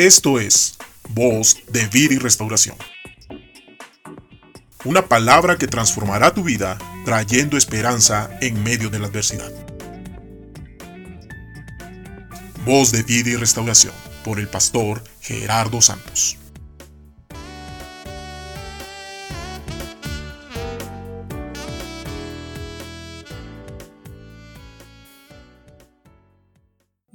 Esto es Voz de Vida y Restauración. Una palabra que transformará tu vida trayendo esperanza en medio de la adversidad. Voz de Vida y Restauración por el pastor Gerardo Santos.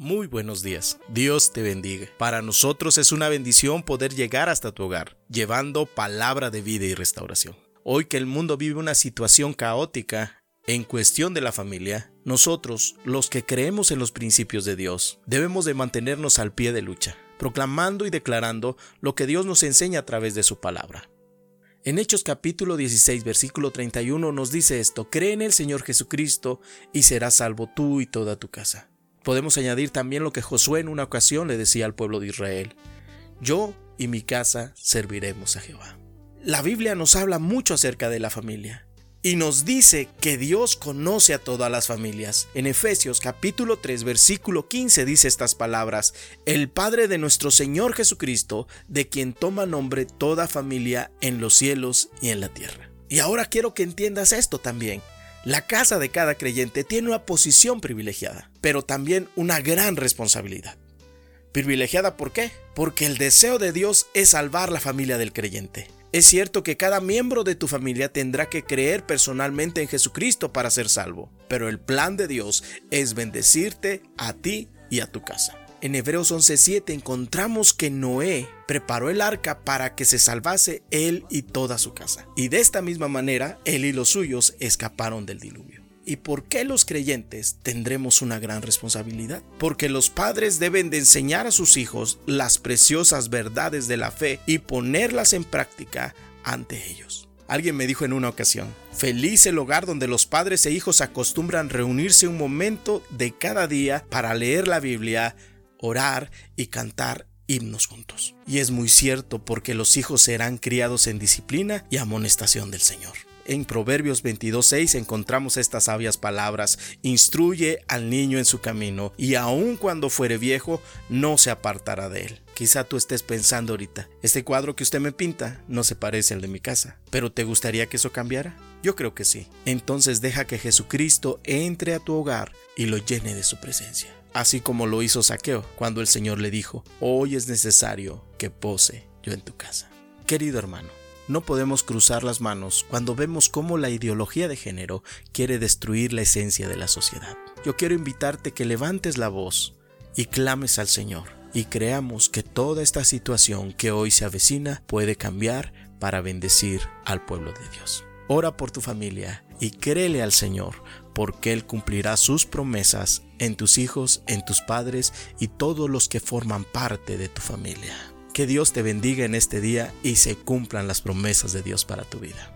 Muy buenos días. Dios te bendiga. Para nosotros es una bendición poder llegar hasta tu hogar, llevando palabra de vida y restauración. Hoy que el mundo vive una situación caótica en cuestión de la familia, nosotros, los que creemos en los principios de Dios, debemos de mantenernos al pie de lucha, proclamando y declarando lo que Dios nos enseña a través de su palabra. En Hechos capítulo 16 versículo 31 nos dice esto, cree en el Señor Jesucristo y serás salvo tú y toda tu casa. Podemos añadir también lo que Josué en una ocasión le decía al pueblo de Israel, yo y mi casa serviremos a Jehová. La Biblia nos habla mucho acerca de la familia y nos dice que Dios conoce a todas las familias. En Efesios capítulo 3 versículo 15 dice estas palabras, el Padre de nuestro Señor Jesucristo, de quien toma nombre toda familia en los cielos y en la tierra. Y ahora quiero que entiendas esto también. La casa de cada creyente tiene una posición privilegiada, pero también una gran responsabilidad. ¿Privilegiada por qué? Porque el deseo de Dios es salvar la familia del creyente. Es cierto que cada miembro de tu familia tendrá que creer personalmente en Jesucristo para ser salvo, pero el plan de Dios es bendecirte a ti y a tu casa. En Hebreos 11:7 encontramos que Noé preparó el arca para que se salvase él y toda su casa. Y de esta misma manera, él y los suyos escaparon del diluvio. ¿Y por qué los creyentes tendremos una gran responsabilidad? Porque los padres deben de enseñar a sus hijos las preciosas verdades de la fe y ponerlas en práctica ante ellos. Alguien me dijo en una ocasión, feliz el hogar donde los padres e hijos acostumbran reunirse un momento de cada día para leer la Biblia, orar y cantar himnos juntos. Y es muy cierto porque los hijos serán criados en disciplina y amonestación del Señor. En Proverbios 22.6 encontramos estas sabias palabras, instruye al niño en su camino y aun cuando fuere viejo no se apartará de él. Quizá tú estés pensando ahorita, este cuadro que usted me pinta no se parece al de mi casa, pero ¿te gustaría que eso cambiara? Yo creo que sí. Entonces deja que Jesucristo entre a tu hogar y lo llene de su presencia así como lo hizo Saqueo cuando el Señor le dijo, hoy es necesario que pose yo en tu casa. Querido hermano, no podemos cruzar las manos cuando vemos cómo la ideología de género quiere destruir la esencia de la sociedad. Yo quiero invitarte que levantes la voz y clames al Señor y creamos que toda esta situación que hoy se avecina puede cambiar para bendecir al pueblo de Dios. Ora por tu familia y créele al Señor porque Él cumplirá sus promesas en tus hijos, en tus padres y todos los que forman parte de tu familia. Que Dios te bendiga en este día y se cumplan las promesas de Dios para tu vida.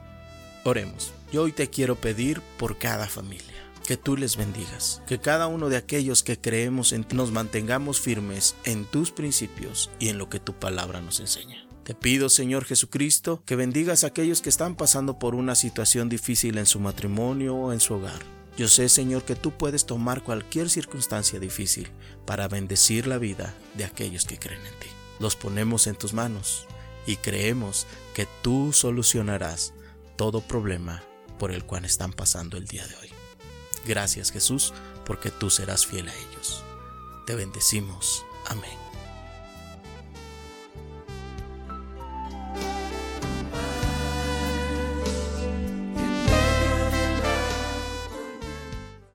Oremos. Yo hoy te quiero pedir por cada familia que tú les bendigas, que cada uno de aquellos que creemos en ti nos mantengamos firmes en tus principios y en lo que tu palabra nos enseña. Te pido, Señor Jesucristo, que bendigas a aquellos que están pasando por una situación difícil en su matrimonio o en su hogar yo sé, Señor, que tú puedes tomar cualquier circunstancia difícil para bendecir la vida de aquellos que creen en ti. Los ponemos en tus manos y creemos que tú solucionarás todo problema por el cual están pasando el día de hoy. Gracias Jesús, porque tú serás fiel a ellos. Te bendecimos. Amén.